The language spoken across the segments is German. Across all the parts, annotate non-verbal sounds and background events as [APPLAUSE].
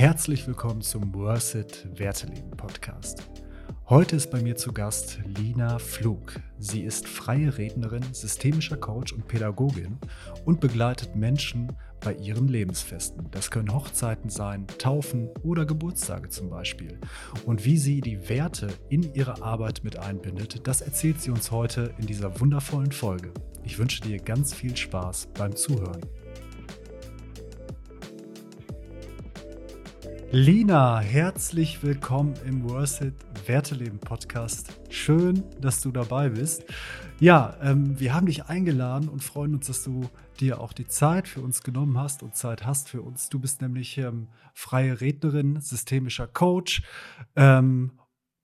Herzlich willkommen zum Worth It Werteleben Podcast. Heute ist bei mir zu Gast Lina Flug. Sie ist freie Rednerin, systemischer Coach und Pädagogin und begleitet Menschen bei ihren Lebensfesten. Das können Hochzeiten sein, Taufen oder Geburtstage zum Beispiel. Und wie sie die Werte in ihre Arbeit mit einbindet, das erzählt sie uns heute in dieser wundervollen Folge. Ich wünsche dir ganz viel Spaß beim Zuhören. Lina, herzlich willkommen im Worth It Werteleben Podcast. Schön, dass du dabei bist. Ja, ähm, wir haben dich eingeladen und freuen uns, dass du dir auch die Zeit für uns genommen hast und Zeit hast für uns. Du bist nämlich ähm, freie Rednerin, systemischer Coach, ähm,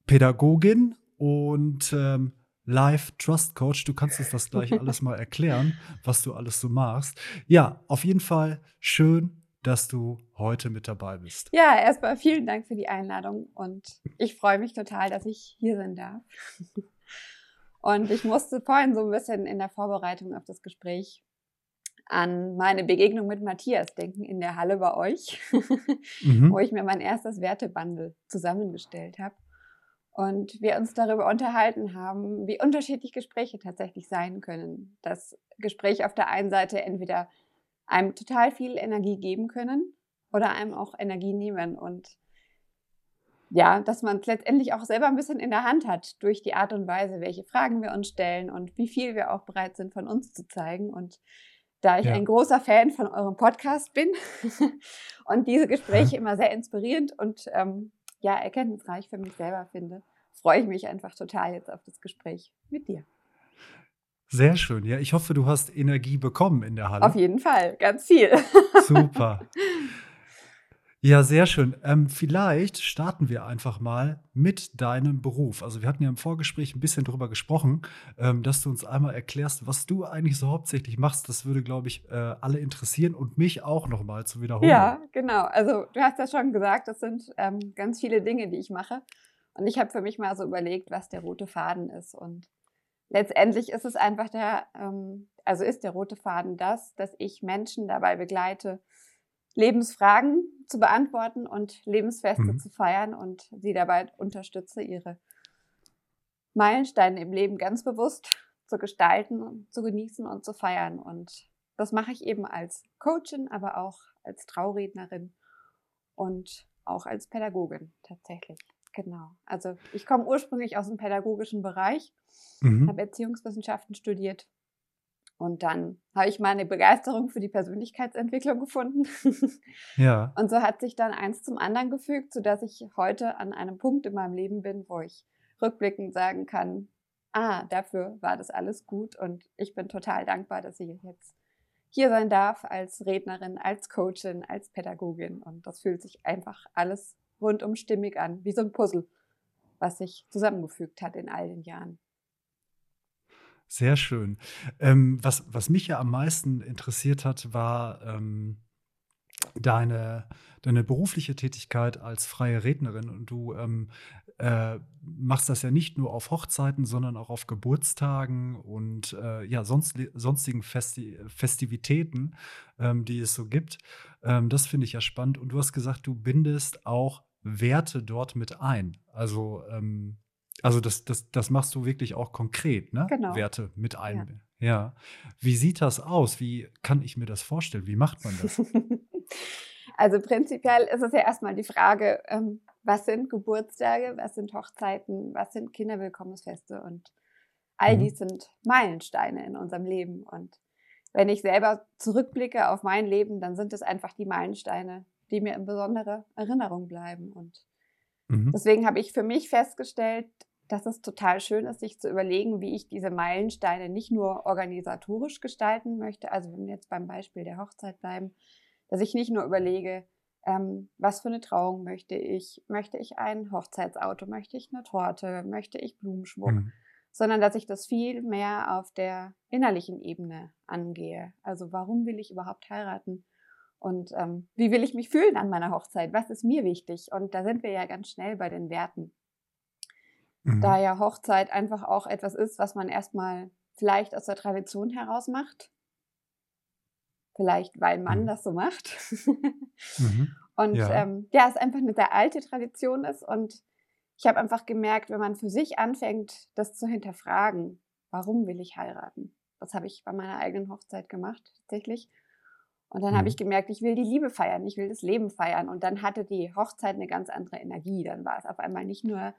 Pädagogin und ähm, Live Trust Coach. Du kannst uns das gleich [LAUGHS] alles mal erklären, was du alles so machst. Ja, auf jeden Fall schön, dass du heute mit dabei bist. Ja, erstmal vielen Dank für die Einladung und ich freue mich total, dass ich hier sein darf. [LAUGHS] Und ich musste vorhin so ein bisschen in der Vorbereitung auf das Gespräch an meine Begegnung mit Matthias denken in der Halle bei euch, [LAUGHS] mhm. wo ich mir mein erstes Wertebundle zusammengestellt habe. Und wir uns darüber unterhalten haben, wie unterschiedlich Gespräche tatsächlich sein können. Das Gespräch auf der einen Seite entweder einem total viel Energie geben können oder einem auch Energie nehmen. Und ja, dass man es letztendlich auch selber ein bisschen in der Hand hat durch die Art und Weise, welche Fragen wir uns stellen und wie viel wir auch bereit sind, von uns zu zeigen. Und da ich ja. ein großer Fan von eurem Podcast bin [LAUGHS] und diese Gespräche [LAUGHS] immer sehr inspirierend und ähm, ja, erkenntnisreich für mich selber finde, freue ich mich einfach total jetzt auf das Gespräch mit dir. Sehr schön. Ja, ich hoffe, du hast Energie bekommen in der Halle. Auf jeden Fall, ganz viel. [LAUGHS] Super. Ja, sehr schön. Ähm, vielleicht starten wir einfach mal mit deinem Beruf. Also wir hatten ja im Vorgespräch ein bisschen darüber gesprochen, ähm, dass du uns einmal erklärst, was du eigentlich so hauptsächlich machst. Das würde, glaube ich, äh, alle interessieren und mich auch noch mal zu wiederholen. Ja, genau. Also du hast ja schon gesagt, das sind ähm, ganz viele Dinge, die ich mache. Und ich habe für mich mal so überlegt, was der rote Faden ist. Und letztendlich ist es einfach der, ähm, also ist der rote Faden das, dass ich Menschen dabei begleite, Lebensfragen zu beantworten und Lebensfeste mhm. zu feiern und sie dabei unterstütze, ihre Meilensteine im Leben ganz bewusst zu gestalten, zu genießen und zu feiern. Und das mache ich eben als Coachin, aber auch als Traurednerin und auch als Pädagogin tatsächlich. Genau. Also ich komme ursprünglich aus dem pädagogischen Bereich, mhm. habe Erziehungswissenschaften studiert und dann habe ich meine Begeisterung für die Persönlichkeitsentwicklung gefunden. [LAUGHS] ja. Und so hat sich dann eins zum anderen gefügt, sodass ich heute an einem Punkt in meinem Leben bin, wo ich rückblickend sagen kann, ah, dafür war das alles gut und ich bin total dankbar, dass ich jetzt hier sein darf als Rednerin, als Coachin, als Pädagogin und das fühlt sich einfach alles rundum stimmig an, wie so ein Puzzle, was sich zusammengefügt hat in all den Jahren. Sehr schön. Ähm, was, was mich ja am meisten interessiert hat, war ähm, deine, deine berufliche Tätigkeit als freie Rednerin. Und du ähm, äh, machst das ja nicht nur auf Hochzeiten, sondern auch auf Geburtstagen und äh, ja, sonst, sonstigen Festi Festivitäten, ähm, die es so gibt. Ähm, das finde ich ja spannend. Und du hast gesagt, du bindest auch Werte dort mit ein. Also ähm, also das, das, das machst du wirklich auch konkret, ne? Genau. Werte mit ein. Ja. ja. Wie sieht das aus? Wie kann ich mir das vorstellen? Wie macht man das? [LAUGHS] also prinzipiell ist es ja erstmal die Frage, ähm, was sind Geburtstage, was sind Hochzeiten, was sind Kinderwillkommensfeste und all mhm. dies sind Meilensteine in unserem Leben. Und wenn ich selber zurückblicke auf mein Leben, dann sind es einfach die Meilensteine, die mir in besonderer Erinnerung bleiben. Und Mhm. Deswegen habe ich für mich festgestellt, dass es total schön ist, sich zu überlegen, wie ich diese Meilensteine nicht nur organisatorisch gestalten möchte, also wenn wir jetzt beim Beispiel der Hochzeit bleiben, dass ich nicht nur überlege, ähm, was für eine Trauung möchte ich, möchte ich ein Hochzeitsauto, möchte ich eine Torte, möchte ich Blumenschmuck, mhm. sondern dass ich das viel mehr auf der innerlichen Ebene angehe. Also warum will ich überhaupt heiraten? Und ähm, wie will ich mich fühlen an meiner Hochzeit? Was ist mir wichtig? Und da sind wir ja ganz schnell bei den Werten. Mhm. Da ja Hochzeit einfach auch etwas ist, was man erstmal vielleicht aus der Tradition heraus macht. Vielleicht, weil man mhm. das so macht. [LAUGHS] mhm. Und ja, ähm, ja es einfach eine sehr alte Tradition ist. Und ich habe einfach gemerkt, wenn man für sich anfängt, das zu hinterfragen, warum will ich heiraten? Das habe ich bei meiner eigenen Hochzeit gemacht, tatsächlich. Und dann mhm. habe ich gemerkt, ich will die Liebe feiern, ich will das Leben feiern. Und dann hatte die Hochzeit eine ganz andere Energie. Dann war es auf einmal nicht nur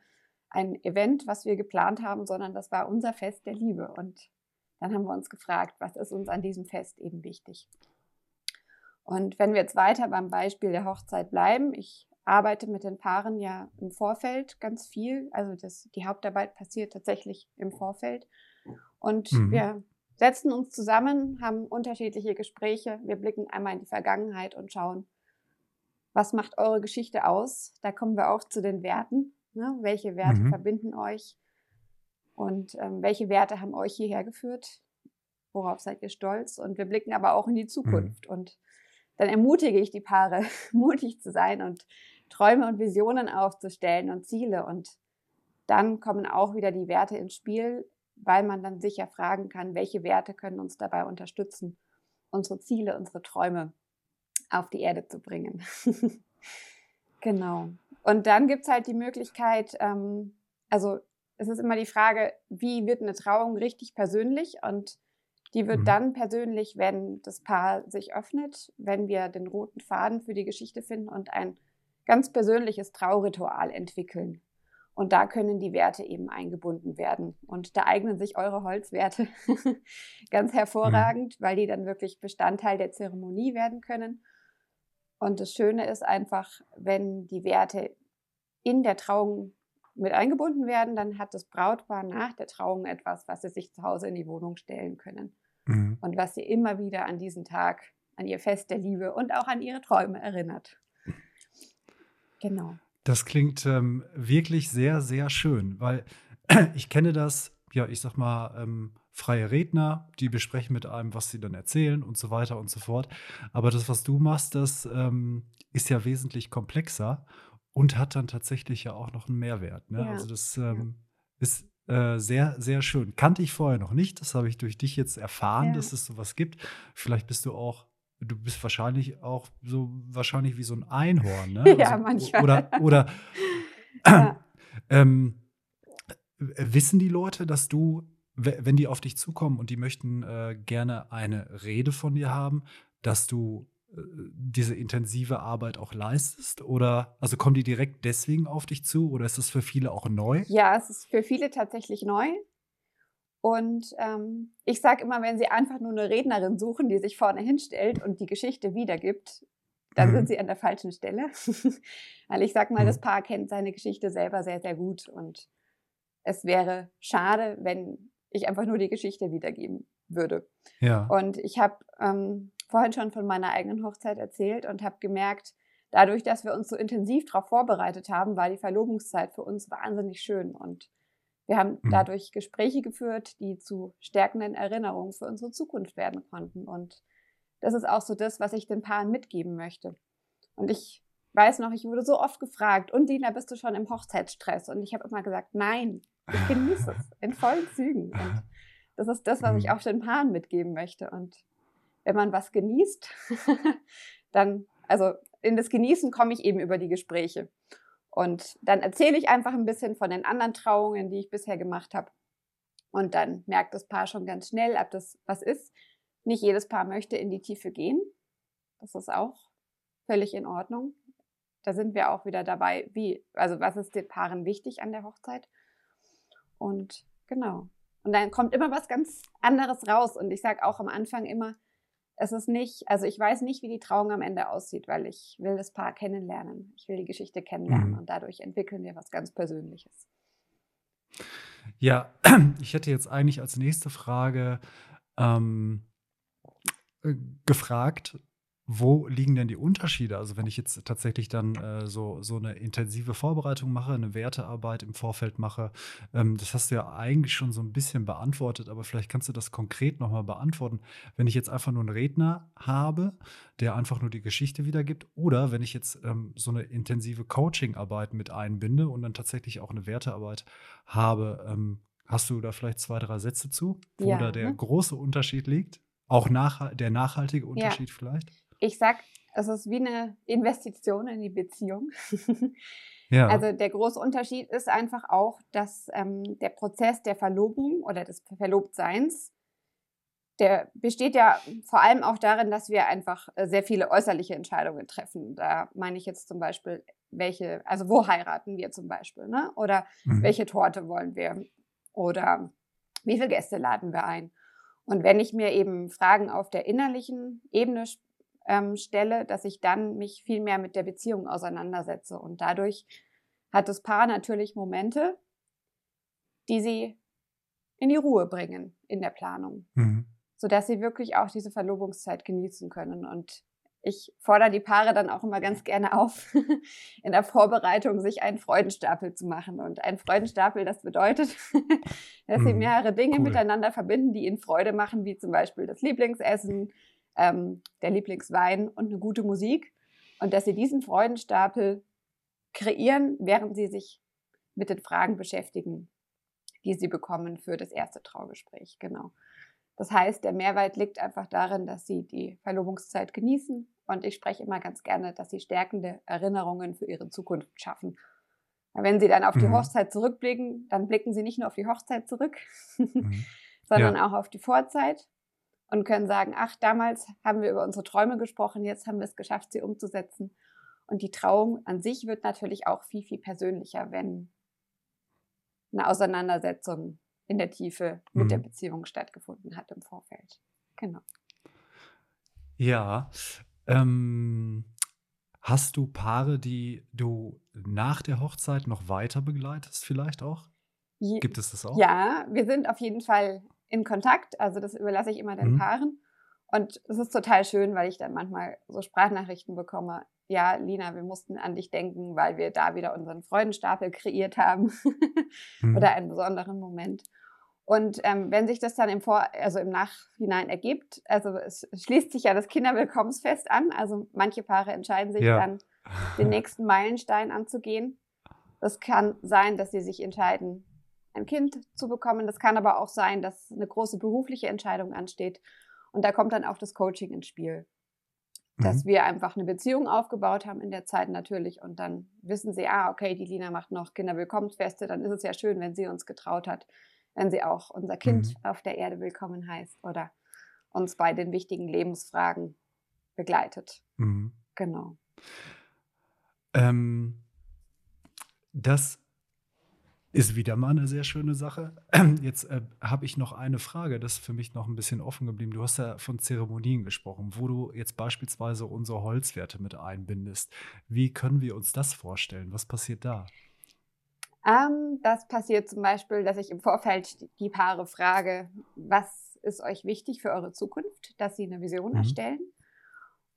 ein Event, was wir geplant haben, sondern das war unser Fest der Liebe. Und dann haben wir uns gefragt, was ist uns an diesem Fest eben wichtig. Und wenn wir jetzt weiter beim Beispiel der Hochzeit bleiben, ich arbeite mit den Paaren ja im Vorfeld ganz viel. Also das, die Hauptarbeit passiert tatsächlich im Vorfeld. Und mhm. wir setzen uns zusammen, haben unterschiedliche Gespräche. Wir blicken einmal in die Vergangenheit und schauen, was macht eure Geschichte aus? Da kommen wir auch zu den Werten. Ne? Welche Werte mhm. verbinden euch? Und ähm, welche Werte haben euch hierher geführt? Worauf seid ihr stolz? Und wir blicken aber auch in die Zukunft. Mhm. Und dann ermutige ich die Paare, [LAUGHS] mutig zu sein und Träume und Visionen aufzustellen und Ziele. Und dann kommen auch wieder die Werte ins Spiel, weil man dann sicher fragen kann, welche Werte können uns dabei unterstützen, unsere Ziele, unsere Träume auf die Erde zu bringen. [LAUGHS] genau. Und dann gibt es halt die Möglichkeit, ähm, also es ist immer die Frage, wie wird eine Trauung richtig persönlich und die wird mhm. dann persönlich, wenn das Paar sich öffnet, wenn wir den roten Faden für die Geschichte finden und ein ganz persönliches Trauritual entwickeln. Und da können die Werte eben eingebunden werden. Und da eignen sich eure Holzwerte [LAUGHS] ganz hervorragend, mhm. weil die dann wirklich Bestandteil der Zeremonie werden können. Und das Schöne ist einfach, wenn die Werte in der Trauung mit eingebunden werden, dann hat das Brautpaar nach der Trauung etwas, was sie sich zu Hause in die Wohnung stellen können. Mhm. Und was sie immer wieder an diesen Tag, an ihr Fest der Liebe und auch an ihre Träume erinnert. Genau. Das klingt ähm, wirklich sehr, sehr schön, weil [CLEARS THROAT] ich kenne das, ja, ich sag mal, ähm, freie Redner, die besprechen mit einem, was sie dann erzählen und so weiter und so fort. Aber das, was du machst, das ähm, ist ja wesentlich komplexer und hat dann tatsächlich ja auch noch einen Mehrwert. Ne? Ja. Also das ähm, ist äh, sehr, sehr schön. Kannte ich vorher noch nicht. Das habe ich durch dich jetzt erfahren, ja. dass es sowas gibt. Vielleicht bist du auch du bist wahrscheinlich auch so wahrscheinlich wie so ein Einhorn, ne? [LAUGHS] ja, also, manchmal. Oder, oder [LAUGHS] ja. [CLEARS THROAT] ähm, wissen die Leute, dass du, wenn die auf dich zukommen und die möchten äh, gerne eine Rede von dir haben, dass du diese intensive Arbeit auch leistest? Oder also kommen die direkt deswegen auf dich zu oder ist das für viele auch neu? Ja, es ist für viele tatsächlich neu. Und ähm, ich sage immer, wenn Sie einfach nur eine Rednerin suchen, die sich vorne hinstellt und die Geschichte wiedergibt, dann mhm. sind Sie an der falschen Stelle. [LAUGHS] Weil ich sage mal, mhm. das Paar kennt seine Geschichte selber sehr, sehr gut. Und es wäre schade, wenn ich einfach nur die Geschichte wiedergeben würde. Ja. Und ich habe ähm, vorhin schon von meiner eigenen Hochzeit erzählt und habe gemerkt, dadurch, dass wir uns so intensiv darauf vorbereitet haben, war die Verlobungszeit für uns wahnsinnig schön. Und wir haben mhm. dadurch Gespräche geführt, die zu stärkenden Erinnerungen für unsere Zukunft werden konnten. Und das ist auch so das, was ich den Paaren mitgeben möchte. Und ich weiß noch, ich wurde so oft gefragt, und Dina, bist du schon im Hochzeitsstress? Und ich habe immer gesagt, nein, ich genieße es in vollen Zügen. Und [LAUGHS] das ist das, was ich mhm. auch den Paaren mitgeben möchte. Und wenn man was genießt, [LAUGHS] dann, also in das Genießen komme ich eben über die Gespräche. Und dann erzähle ich einfach ein bisschen von den anderen Trauungen, die ich bisher gemacht habe. Und dann merkt das Paar schon ganz schnell, ob das was ist. Nicht jedes Paar möchte in die Tiefe gehen. Das ist auch völlig in Ordnung. Da sind wir auch wieder dabei, wie, also was ist den Paaren wichtig an der Hochzeit? Und genau. Und dann kommt immer was ganz anderes raus. Und ich sage auch am Anfang immer, es ist nicht, also ich weiß nicht, wie die Trauung am Ende aussieht, weil ich will das Paar kennenlernen. Ich will die Geschichte kennenlernen mhm. und dadurch entwickeln wir was ganz Persönliches. Ja, [CLEARS THROAT] ich hätte jetzt eigentlich als nächste Frage ähm, äh, gefragt, wo liegen denn die Unterschiede? Also wenn ich jetzt tatsächlich dann äh, so, so eine intensive Vorbereitung mache, eine Wertearbeit im Vorfeld mache, ähm, das hast du ja eigentlich schon so ein bisschen beantwortet, aber vielleicht kannst du das konkret nochmal beantworten. Wenn ich jetzt einfach nur einen Redner habe, der einfach nur die Geschichte wiedergibt, oder wenn ich jetzt ähm, so eine intensive Coachingarbeit mit einbinde und dann tatsächlich auch eine Wertearbeit habe, ähm, hast du da vielleicht zwei, drei Sätze zu, wo ja, da der ne? große Unterschied liegt? Auch nach, der nachhaltige Unterschied ja. vielleicht? Ich sag, es ist wie eine Investition in die Beziehung. [LAUGHS] Ja. Also der große Unterschied ist einfach auch, dass ähm, der Prozess der Verlobung oder des Verlobtseins, der besteht ja vor allem auch darin, dass wir einfach äh, sehr viele äußerliche Entscheidungen treffen. Da meine ich jetzt zum Beispiel, welche, also wo heiraten wir zum Beispiel, ne? Oder mhm. welche Torte wollen wir? Oder wie viele Gäste laden wir ein? Und wenn ich mir eben Fragen auf der innerlichen Ebene ähm, stelle, dass ich dann mich viel mehr mit der Beziehung auseinandersetze. Und dadurch hat das Paar natürlich Momente, die sie in die Ruhe bringen in der Planung, mhm. sodass sie wirklich auch diese Verlobungszeit genießen können. Und ich fordere die Paare dann auch immer ganz gerne auf, [LAUGHS] in der Vorbereitung sich einen Freudenstapel zu machen. Und ein Freudenstapel, das bedeutet, [LAUGHS] dass sie mhm. mehrere Dinge cool. miteinander verbinden, die ihnen Freude machen, wie zum Beispiel das Lieblingsessen, ähm, der Lieblingswein und eine gute Musik. Und dass sie diesen Freudenstapel kreieren, während sie sich mit den Fragen beschäftigen, die sie bekommen für das erste Traugespräch. Genau. Das heißt, der Mehrwert liegt einfach darin, dass sie die Verlobungszeit genießen. Und ich spreche immer ganz gerne, dass sie stärkende Erinnerungen für ihre Zukunft schaffen. Wenn sie dann auf die mhm. Hochzeit zurückblicken, dann blicken sie nicht nur auf die Hochzeit zurück, [LAUGHS] mhm. sondern ja. auch auf die Vorzeit und können sagen, ach, damals haben wir über unsere Träume gesprochen, jetzt haben wir es geschafft, sie umzusetzen. Und die Trauung an sich wird natürlich auch viel, viel persönlicher, wenn eine Auseinandersetzung in der Tiefe mit mhm. der Beziehung stattgefunden hat im Vorfeld. Genau. Ja. Ähm, hast du Paare, die du nach der Hochzeit noch weiter begleitest, vielleicht auch? Gibt es das auch? Ja, wir sind auf jeden Fall in Kontakt. Also das überlasse ich immer den mhm. Paaren. Und es ist total schön, weil ich dann manchmal so Sprachnachrichten bekomme. Ja, Lina, wir mussten an dich denken, weil wir da wieder unseren Freudenstapel kreiert haben [LAUGHS] mhm. oder einen besonderen Moment. Und ähm, wenn sich das dann im Vor also im Nachhinein ergibt, also es schließt sich ja das Kinderwillkommensfest an. Also manche Paare entscheiden sich ja. dann, den [LAUGHS] nächsten Meilenstein anzugehen. Das kann sein, dass sie sich entscheiden, ein Kind zu bekommen. Das kann aber auch sein, dass eine große berufliche Entscheidung ansteht. Und da kommt dann auch das Coaching ins Spiel. Dass mhm. wir einfach eine Beziehung aufgebaut haben in der Zeit natürlich und dann wissen sie, ah, okay, die Lina macht noch Kinderwillkommensfeste, dann ist es ja schön, wenn sie uns getraut hat, wenn sie auch unser Kind mhm. auf der Erde willkommen heißt oder uns bei den wichtigen Lebensfragen begleitet. Mhm. Genau. Ähm, das ist wieder mal eine sehr schöne Sache. [CLEARS THROAT] Jetzt äh, habe ich noch eine Frage, das ist für mich noch ein bisschen offen geblieben. Du hast ja von Zeremonien gesprochen, wo du jetzt beispielsweise unsere Holzwerte mit einbindest. Wie können wir uns das vorstellen? Was passiert da? Ähm, das passiert zum Beispiel, dass ich im Vorfeld die Paare frage, was ist euch wichtig für eure Zukunft, dass sie eine Vision mhm. erstellen.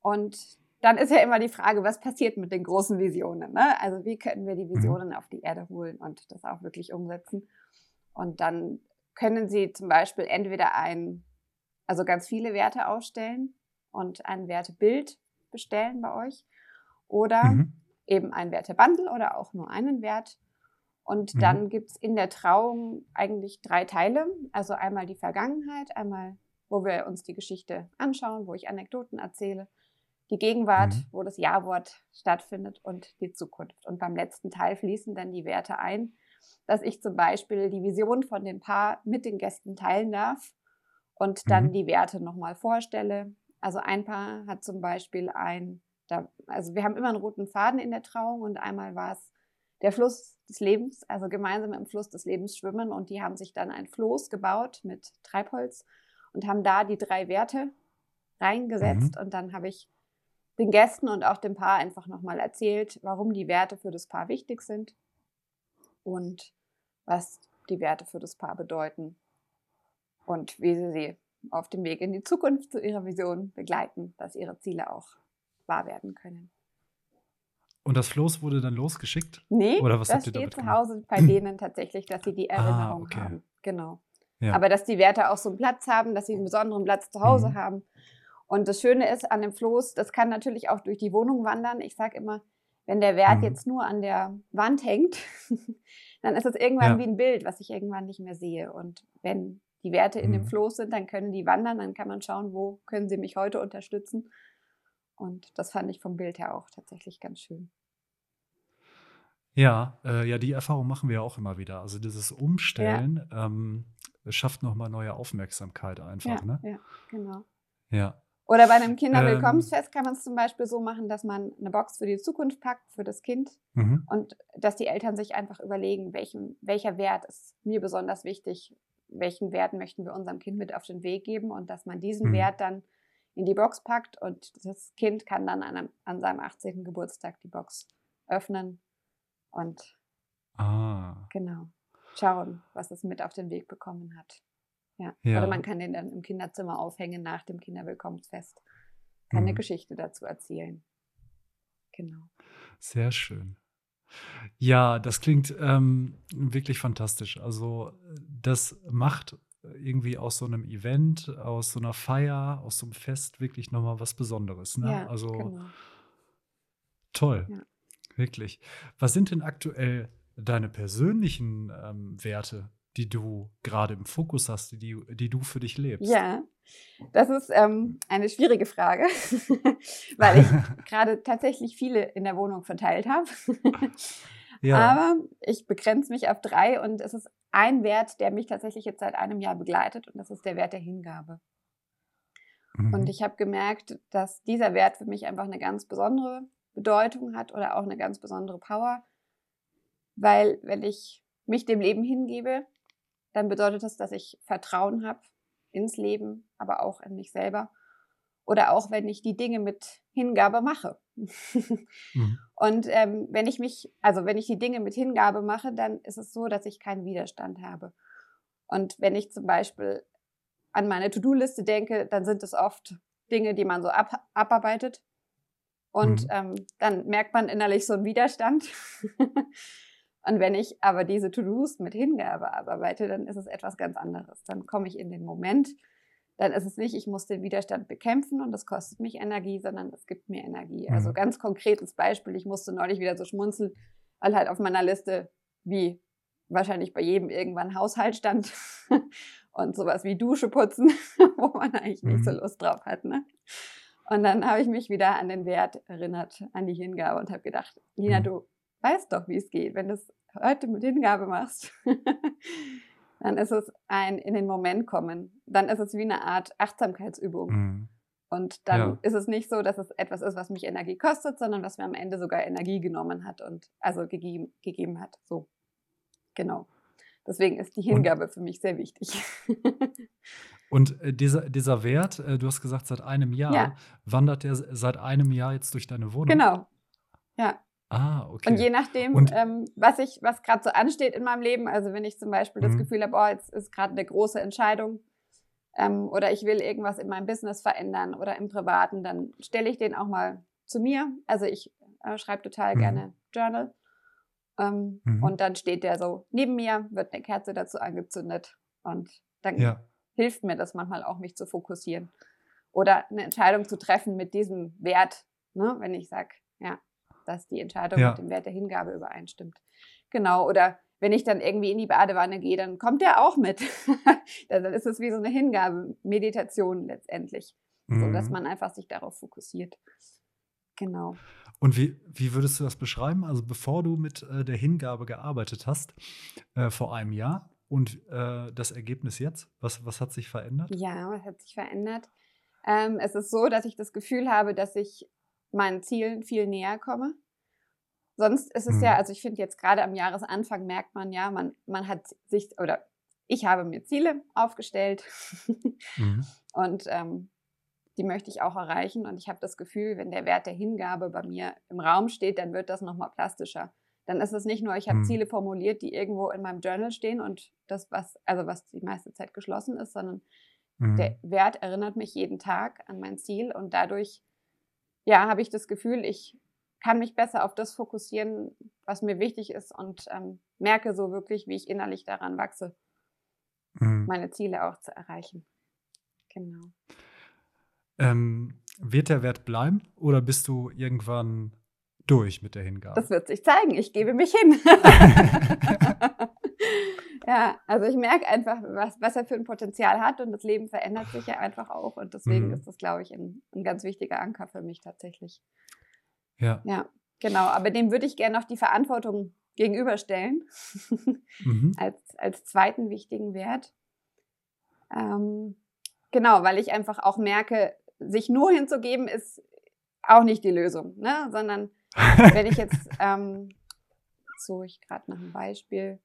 Und dann ist ja immer die Frage, was passiert mit den großen Visionen? Ne? Also wie können wir die mhm. Visionen auf die Erde holen und das auch wirklich umsetzen? Und dann können Sie zum Beispiel entweder ein, also ganz viele Werte ausstellen und ein Wertebild bestellen bei euch oder mhm. eben ein Wertebundle oder auch nur einen Wert. Und mhm. dann gibt es in der Trauung eigentlich drei Teile. Also einmal die Vergangenheit, einmal, wo wir uns die Geschichte anschauen, wo ich Anekdoten erzähle die Gegenwart, mhm. wo das Ja-Wort stattfindet und die Zukunft. Und beim letzten Teil fließen dann die Werte ein, dass ich zum Beispiel die Vision von dem Paar mit den Gästen teilen darf und dann mhm. die Werte nochmal vorstelle. Also ein Paar hat zum Beispiel ein, da, also wir haben immer einen roten Faden in der Trauung und einmal war es der Fluss des Lebens, also gemeinsam im Fluss des Lebens schwimmen und die haben sich dann ein Floß gebaut mit Treibholz und haben da die drei Werte reingesetzt mhm. und dann habe ich den Gästen und auch dem Paar einfach nochmal erzählt, warum die Werte für das Paar wichtig sind und was die Werte für das Paar bedeuten und wie sie sie auf dem Weg in die Zukunft zu ihrer Vision begleiten, dass ihre Ziele auch wahr werden können. Und das Floß wurde dann losgeschickt? Nee, Oder was das steht zu Hause bei [CLEARS THROAT] denen tatsächlich, dass sie die ah, Erinnerung ah, okay. haben. Genau. Ja. Aber dass die Werte auch so einen Platz haben, dass sie einen besonderen Platz zu Hause mhm. haben und das Schöne ist an dem Floß, das kann natürlich auch durch die Wohnung wandern. Ich sage immer, wenn der Wert mhm. jetzt nur an der Wand hängt, [LAUGHS] dann ist es irgendwann ja. wie ein Bild, was ich irgendwann nicht mehr sehe. Und wenn die Werte in mhm. dem Floß sind, dann können die wandern, dann kann man schauen, wo können sie mich heute unterstützen. Und das fand ich vom Bild her auch tatsächlich ganz schön. Ja, äh, ja, die Erfahrung machen wir ja auch immer wieder. Also dieses Umstellen ähm, schafft nochmal neue Aufmerksamkeit einfach, Ja, ne? ja, genau. Ja. Oder bei einem Ähm, Kinderwillkommensfest kann man es zum Beispiel so machen, dass man eine Box für die Zukunft packt, für das Kind Mhm. und dass die Eltern sich einfach überlegen, welchen, welcher Wert ist mir besonders wichtig, welchen Wert möchten wir unserem Kind mit auf den Weg geben und dass man diesen Mhm. Wert dann in die Box packt und das Kind kann dann an, einem, an seinem 18. Geburtstag die Box öffnen und Ah, genau schauen, was es mit auf den Weg bekommen hat. Ja. Ja. Oder man kann den dann im Kinderzimmer aufhängen nach dem Kinderwillkommensfest. Kann eine Mhm. Geschichte dazu erzählen. Genau. sehr schön. Ja, das klingt ähm, wirklich fantastisch. Also das macht irgendwie aus so einem Event, aus so einer Feier, aus so einem Fest wirklich nochmal was Besonderes. Ne? Ja, also genau. toll, Ja. wirklich. Was sind denn aktuell deine persönlichen ähm, Werte, die du gerade im Fokus hast, die, die du für dich lebst? Ja, das ist ähm, eine schwierige Frage, [LAUGHS] weil ich [LAUGHS] gerade tatsächlich viele in der Wohnung verteilt habe. [LAUGHS] Ja. Aber ich begrenze mich auf drei und es ist ein Wert, der mich tatsächlich jetzt seit einem Jahr begleitet und das ist der Wert der Hingabe. Mhm. Und ich habe gemerkt, dass dieser Wert für mich einfach eine ganz besondere Bedeutung hat oder auch eine ganz besondere Power, weil wenn ich mich dem Leben hingebe, dann bedeutet das, dass ich Vertrauen habe ins Leben, aber auch in mich selber. Oder auch wenn ich die Dinge mit Hingabe mache. Mhm. Und ähm, wenn ich mich, also wenn ich die Dinge mit Hingabe mache, dann ist es so, dass ich keinen Widerstand habe. Und wenn ich zum Beispiel an meine To-Do-Liste denke, dann sind es oft Dinge, die man so ab, abarbeitet. Und Mhm. ähm, dann merkt man innerlich so einen Widerstand. [LAUGHS] Und wenn ich aber diese To-Dos mit Hingabe abarbeite, dann ist es etwas ganz anderes. Dann komme ich in den Moment. Dann ist es nicht, ich muss den Widerstand bekämpfen und das kostet mich Energie, sondern es gibt mir Energie. Also Mhm. ganz konkretes Beispiel, ich musste neulich wieder so schmunzeln, weil halt auf meiner Liste, wie wahrscheinlich bei jedem irgendwann Haushalt stand [LAUGHS] und sowas wie Dusche putzen, [LAUGHS] wo man eigentlich nicht so Mhm. Lust drauf hat. Ne? Und dann habe ich mich wieder an den Wert erinnert, an die Hingabe und habe gedacht, Nina, Mhm. du weißt doch, wie es geht. Wenn du es heute mit Hingabe machst, [LAUGHS] dann ist es ein in den Moment kommen. Dann ist es wie eine Art Achtsamkeitsübung. Mhm. Und dann Ja. ist es nicht so, dass es etwas ist, was mich Energie kostet, sondern was mir am Ende sogar Energie genommen hat und also gegeben, gegeben hat. So. Genau. Deswegen ist die Und- Hingabe für mich sehr wichtig. [LAUGHS] Und äh, dieser, dieser Wert, äh, du hast gesagt, seit einem Jahr, Ja. wandert der seit einem Jahr jetzt durch deine Wohnung? genau. Ja. Ah, okay. Und je nachdem, Und- ähm, was ich, was gerade so ansteht in meinem Leben, also wenn ich zum Beispiel das Mhm. Gefühl habe, oh, jetzt ist gerade eine große Entscheidung ähm, oder ich will irgendwas in meinem Business verändern oder im Privaten, dann stelle ich den auch mal zu mir. Also ich äh, schreibe total Mhm. gerne Journal. Ähm, Mhm. Und dann steht der so neben mir, wird eine Kerze dazu angezündet und dann ja. hilft mir das manchmal auch, mich zu fokussieren. Oder eine Entscheidung zu treffen mit diesem Wert, ne? wenn ich sage, ja, dass die Entscheidung Ja. mit dem Wert der Hingabe übereinstimmt. Genau, oder wenn ich dann irgendwie in die Badewanne gehe, dann kommt der auch mit. [LAUGHS] dann ist es wie so eine Hingabe, Meditation letztendlich, so dass Mhm. man einfach sich darauf fokussiert. Genau. Und wie, wie würdest du das beschreiben? Also bevor du mit äh, der Hingabe gearbeitet hast, äh, vor einem Jahr und äh, das Ergebnis jetzt, was, was hat sich verändert? Ja, was hat sich verändert? Ähm, es ist so, dass ich das Gefühl habe, dass ich meinen Zielen viel näher komme. Sonst ist es Mhm. ja, also ich finde jetzt gerade am Jahresanfang merkt man ja, man, man hat sich, oder ich habe mir Ziele aufgestellt Mhm. [LAUGHS] und ähm, die möchte ich auch erreichen. Und ich habe das Gefühl, wenn der Wert der Hingabe bei mir im Raum steht, dann wird das nochmal plastischer. Dann ist es nicht nur, ich habe Mhm. Ziele formuliert, die irgendwo in meinem Journal stehen und das, was, also was die meiste Zeit geschlossen ist, sondern Mhm. der Wert erinnert mich jeden Tag an mein Ziel und dadurch, ja, habe ich das Gefühl, ich kann mich besser auf das fokussieren, was mir wichtig ist und ähm, merke so wirklich, wie ich innerlich daran wachse, Mhm. meine Ziele auch zu erreichen. Genau. Ähm, wird der Wert bleiben oder bist du irgendwann durch mit der Hingabe? Das wird sich zeigen. Ich gebe mich hin. [LAUGHS] [LAUGHS] [LAUGHS] ja, also ich merke einfach, was, was er für ein Potenzial hat und das Leben verändert sich ja einfach auch. Und deswegen mhm. ist das, glaube ich, ein, ein ganz wichtiger Anker für mich tatsächlich. Ja. Ja, genau. Aber dem würde ich gerne noch die Verantwortung gegenüberstellen [LAUGHS] mhm. als, als zweiten wichtigen Wert. Ähm, genau, weil ich einfach auch merke, sich nur hinzugeben ist auch nicht die Lösung, ne? sondern [LAUGHS] wenn ich jetzt, ähm, so ich gerade nach einem Beispiel,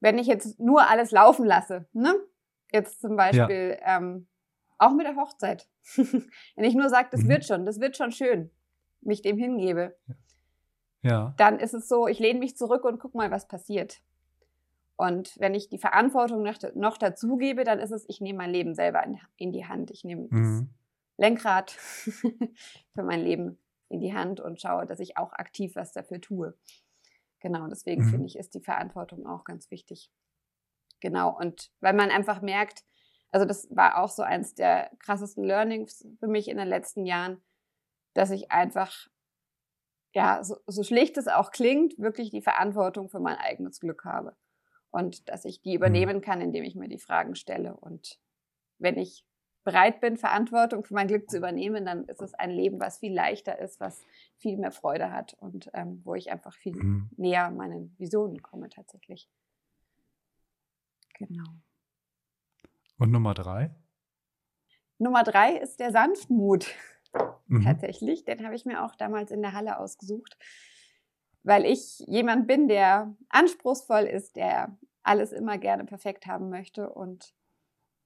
wenn ich jetzt nur alles laufen lasse, ne? jetzt zum Beispiel ja. ähm, auch mit der Hochzeit, [LAUGHS] wenn ich nur sage, das mhm. wird schon, das wird schon schön, mich dem hingebe, ja. dann ist es so, ich lehne mich zurück und guck mal, was passiert. Und wenn ich die Verantwortung noch, noch dazu gebe, dann ist es, ich nehme mein Leben selber in, in die Hand. Ich nehme mhm. das Lenkrad [LAUGHS] für mein Leben in die Hand und schaue, dass ich auch aktiv was dafür tue. Genau, deswegen mhm. finde ich, ist die Verantwortung auch ganz wichtig. Genau, und weil man einfach merkt, also das war auch so eins der krassesten Learnings für mich in den letzten Jahren, dass ich einfach, ja, so, so schlicht es auch klingt, wirklich die Verantwortung für mein eigenes Glück habe und dass ich die mhm. übernehmen kann, indem ich mir die Fragen stelle. Und wenn ich bereit bin, Verantwortung für mein Glück zu übernehmen, dann ist es ein Leben, was viel leichter ist, was viel mehr Freude hat und ähm, wo ich einfach viel mhm. näher meinen Visionen komme tatsächlich. Genau. Und Nummer drei? Nummer drei ist der Sanftmut. Mhm. Tatsächlich. Den habe ich mir auch damals in der Halle ausgesucht weil ich jemand bin, der anspruchsvoll ist, der alles immer gerne perfekt haben möchte. Und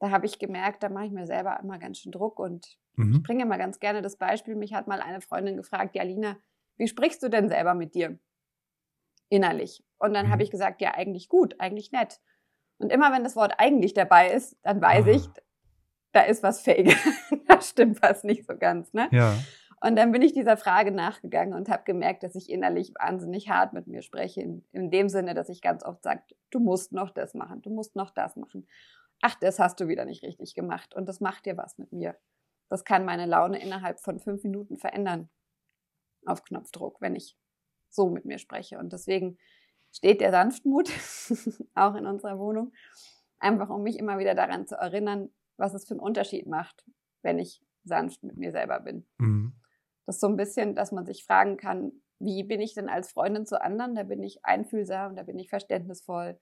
da habe ich gemerkt, da mache ich mir selber immer ganz schön Druck. Und mhm. ich bringe immer ganz gerne das Beispiel. Mich hat mal eine Freundin gefragt, ja, Lina, wie sprichst du denn selber mit dir? Innerlich. Und dann mhm. habe ich gesagt, ja, eigentlich gut, eigentlich nett. Und immer wenn das Wort eigentlich dabei ist, dann weiß ah. ich, da ist was fake. [LAUGHS] da stimmt was nicht so ganz. Ne? Ja. Und dann bin ich dieser Frage nachgegangen und habe gemerkt, dass ich innerlich wahnsinnig hart mit mir spreche, in, in dem Sinne, dass ich ganz oft sage, du musst noch das machen, du musst noch das machen. Ach, das hast du wieder nicht richtig gemacht und das macht dir was mit mir. Das kann meine Laune innerhalb von fünf Minuten verändern. Auf Knopfdruck, wenn ich so mit mir spreche. Und deswegen steht der Sanftmut [LAUGHS] auch in unserer Wohnung. Einfach um mich immer wieder daran zu erinnern, was es für einen Unterschied macht, wenn ich sanft mit mir selber bin. Mhm. Das ist so ein bisschen, dass man sich fragen kann, wie bin ich denn als Freundin zu anderen? Da bin ich einfühlsam, da bin ich verständnisvoll.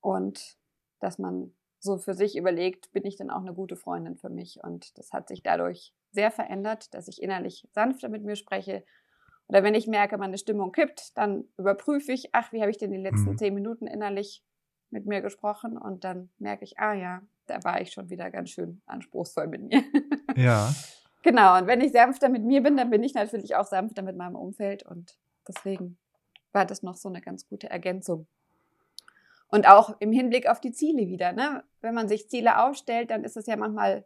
Und dass man so für sich überlegt, bin ich denn auch eine gute Freundin für mich? Und das hat sich dadurch sehr verändert, dass ich innerlich sanfter mit mir spreche. Oder wenn ich merke, meine Stimmung kippt, dann überprüfe ich, ach, wie habe ich denn die letzten mhm. zehn Minuten innerlich mit mir gesprochen? Und dann merke ich, ah ja, da war ich schon wieder ganz schön anspruchsvoll mit mir. [LAUGHS] Ja. Genau, und wenn ich sanfter mit mir bin, dann bin ich natürlich auch sanfter mit meinem Umfeld und deswegen war das noch so eine ganz gute Ergänzung. Und auch im Hinblick auf die Ziele wieder. Ne? Wenn man sich Ziele aufstellt, dann ist es ja manchmal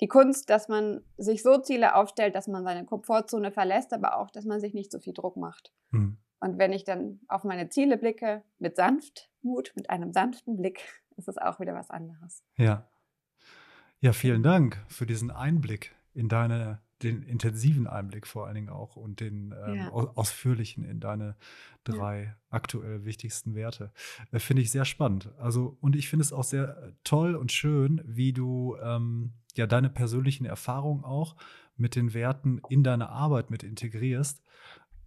die Kunst, dass man sich so Ziele aufstellt, dass man seine Komfortzone verlässt, aber auch, dass man sich nicht so viel Druck macht. Mhm. Und wenn ich dann auf meine Ziele blicke, mit Sanftmut, mit einem sanften Blick, [LAUGHS] ist es auch wieder was anderes. Ja. Ja, vielen Dank für diesen Einblick in deine, den intensiven Einblick vor allen Dingen auch und den ähm, ja. ausführlichen in deine drei ja. aktuell wichtigsten Werte. Äh, finde ich sehr spannend. Also, und ich finde es auch sehr äh, toll und schön, wie du ähm, ja deine persönlichen Erfahrungen auch mit den Werten in deine Arbeit mit integrierst.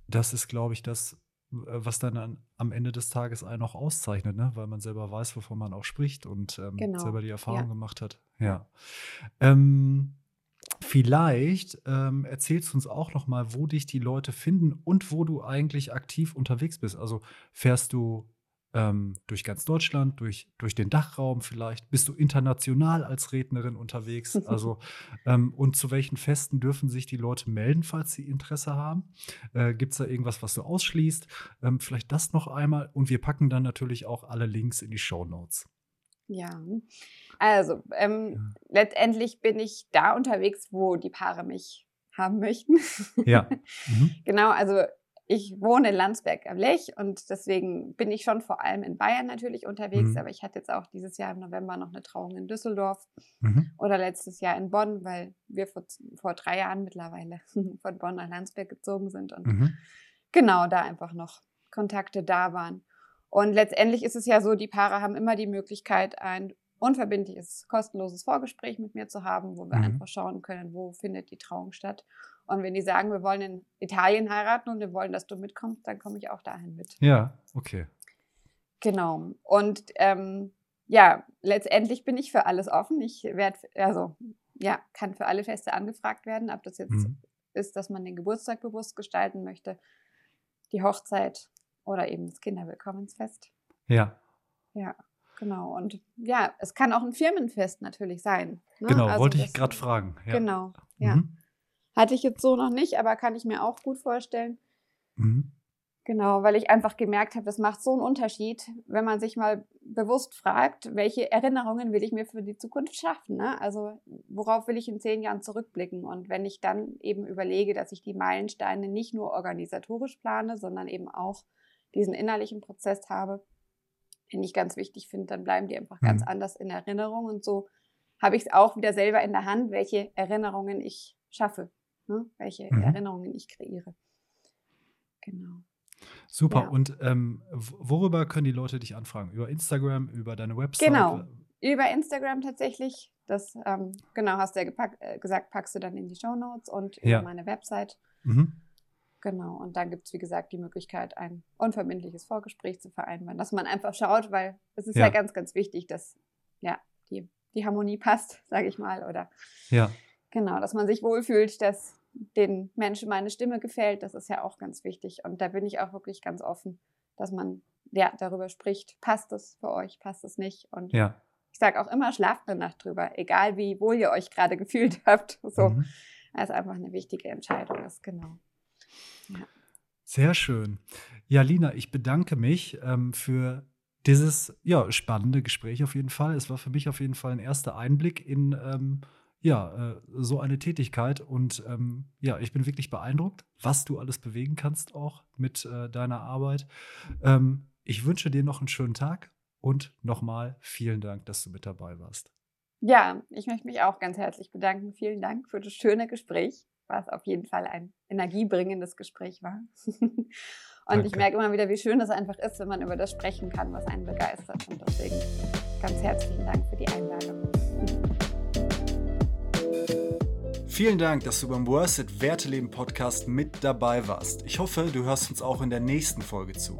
Das ist, glaube ich, das, äh, was dann an, am Ende des Tages einen auch auszeichnet, ne? weil man selber weiß, wovon man auch spricht und ähm, genau. selber die Erfahrung ja. gemacht hat. Ja. Ähm, vielleicht ähm, erzählst du uns auch noch mal, wo dich die Leute finden und wo du eigentlich aktiv unterwegs bist. Also fährst du ähm, durch ganz Deutschland, durch, durch den Dachraum vielleicht? Bist du international als Rednerin unterwegs? [LAUGHS] Also, ähm, und zu welchen Festen dürfen sich die Leute melden, falls sie Interesse haben? Äh, Gibt es da irgendwas, was du ausschließt? Ähm, vielleicht das noch einmal. Und wir packen dann natürlich auch alle Links in die Show Notes. Ja, also ähm, ja. letztendlich bin ich da unterwegs, wo die Paare mich haben möchten. [LAUGHS] Ja. Mhm. genau, also ich wohne in Landsberg am Lech und deswegen bin ich schon vor allem in Bayern natürlich unterwegs, mhm. aber ich hatte jetzt auch dieses Jahr im November noch eine Trauung in Düsseldorf mhm. oder letztes Jahr in Bonn, weil wir vor, vor drei Jahren mittlerweile [LAUGHS] von Bonn nach Landsberg gezogen sind und mhm. genau da einfach noch Kontakte da waren. Und letztendlich ist es ja so, die Paare haben immer die Möglichkeit, ein unverbindliches, kostenloses Vorgespräch mit mir zu haben, wo wir mhm. einfach schauen können, wo findet die Trauung statt. Und wenn die sagen, wir wollen in Italien heiraten und wir wollen, dass du mitkommst, dann komme ich auch dahin mit. Ja, okay. Genau. Und ähm, ja, letztendlich bin ich für alles offen. Ich werde, also ja, kann für alle Feste angefragt werden, ob das jetzt mhm. ist, dass man den Geburtstag bewusst gestalten möchte, die Hochzeit oder eben das Kinderwillkommensfest. Ja. Ja, genau. Und ja, es kann auch ein Firmenfest natürlich sein. Ne? Genau, also wollte ich gerade fragen. Ja. Genau, ja. Mhm. Hatte ich jetzt so noch nicht, aber kann ich mir auch gut vorstellen. Mhm. Genau, weil ich einfach gemerkt habe, das macht so einen Unterschied, wenn man sich mal bewusst fragt, welche Erinnerungen will ich mir für die Zukunft schaffen. Ne? Also worauf will ich in zehn Jahren zurückblicken? Und wenn ich dann eben überlege, dass ich die Meilensteine nicht nur organisatorisch plane, sondern eben auch diesen innerlichen Prozess habe, den ich ganz wichtig finde, dann bleiben die einfach mhm. ganz anders in Erinnerung. Und so habe ich es auch wieder selber in der Hand, welche Erinnerungen ich schaffe, ne? welche mhm. Erinnerungen ich kreiere. Genau. Super. Ja. Und ähm, worüber können die Leute dich anfragen? Über Instagram, über deine Website? Genau. Über Instagram tatsächlich. Das, ähm, genau, hast du ja gepack, äh, gesagt, packst du dann in die Show Notes und über ja. meine Website. Mhm. Genau. Und dann gibt es, wie gesagt, die Möglichkeit, ein unverbindliches Vorgespräch zu vereinbaren, dass man einfach schaut, weil es ist ja, ja ganz, ganz wichtig, dass ja, die, die Harmonie passt, [LAUGHS] sage ich mal. Oder ja. Genau, dass man sich wohlfühlt, dass den Menschen meine Stimme gefällt, das ist ja auch ganz wichtig. Und da bin ich auch wirklich ganz offen, dass man ja darüber spricht, passt es für euch, passt es nicht. Und ja. ich sage auch immer, schlaft eine Nacht drüber, egal wie wohl ihr euch gerade [LAUGHS] gefühlt habt. So, mhm. das ist einfach eine wichtige Entscheidung ist, genau. Ja. Sehr schön. Ja, Lina, ich bedanke mich ähm, für dieses ja, spannende Gespräch auf jeden Fall. Es war für mich auf jeden Fall ein erster Einblick in ähm, ja, äh, so eine Tätigkeit. Und ähm, ja, ich bin wirklich beeindruckt, was du alles bewegen kannst auch mit äh, deiner Arbeit. Ähm, ich wünsche dir noch einen schönen Tag und nochmal vielen Dank, dass du mit dabei warst. Ja, ich möchte mich auch ganz herzlich bedanken. Vielen Dank für das schöne Gespräch, was auf jeden Fall ein energiebringendes Gespräch war. [LAUGHS] und Danke. ich merke immer wieder, wie schön es einfach ist, wenn man über das sprechen kann, was einen begeistert. Und deswegen ganz herzlichen Dank für die Einladung. Vielen Dank, dass du beim Worth It Werteleben Podcast mit dabei warst. Ich hoffe, du hörst uns auch in der nächsten Folge zu.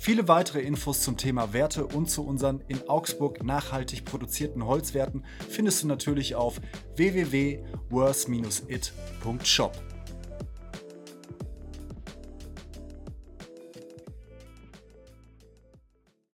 Viele weitere Infos zum Thema Werte und zu unseren in Augsburg nachhaltig produzierten Holzwerten findest du natürlich auf www.worth-it.shop.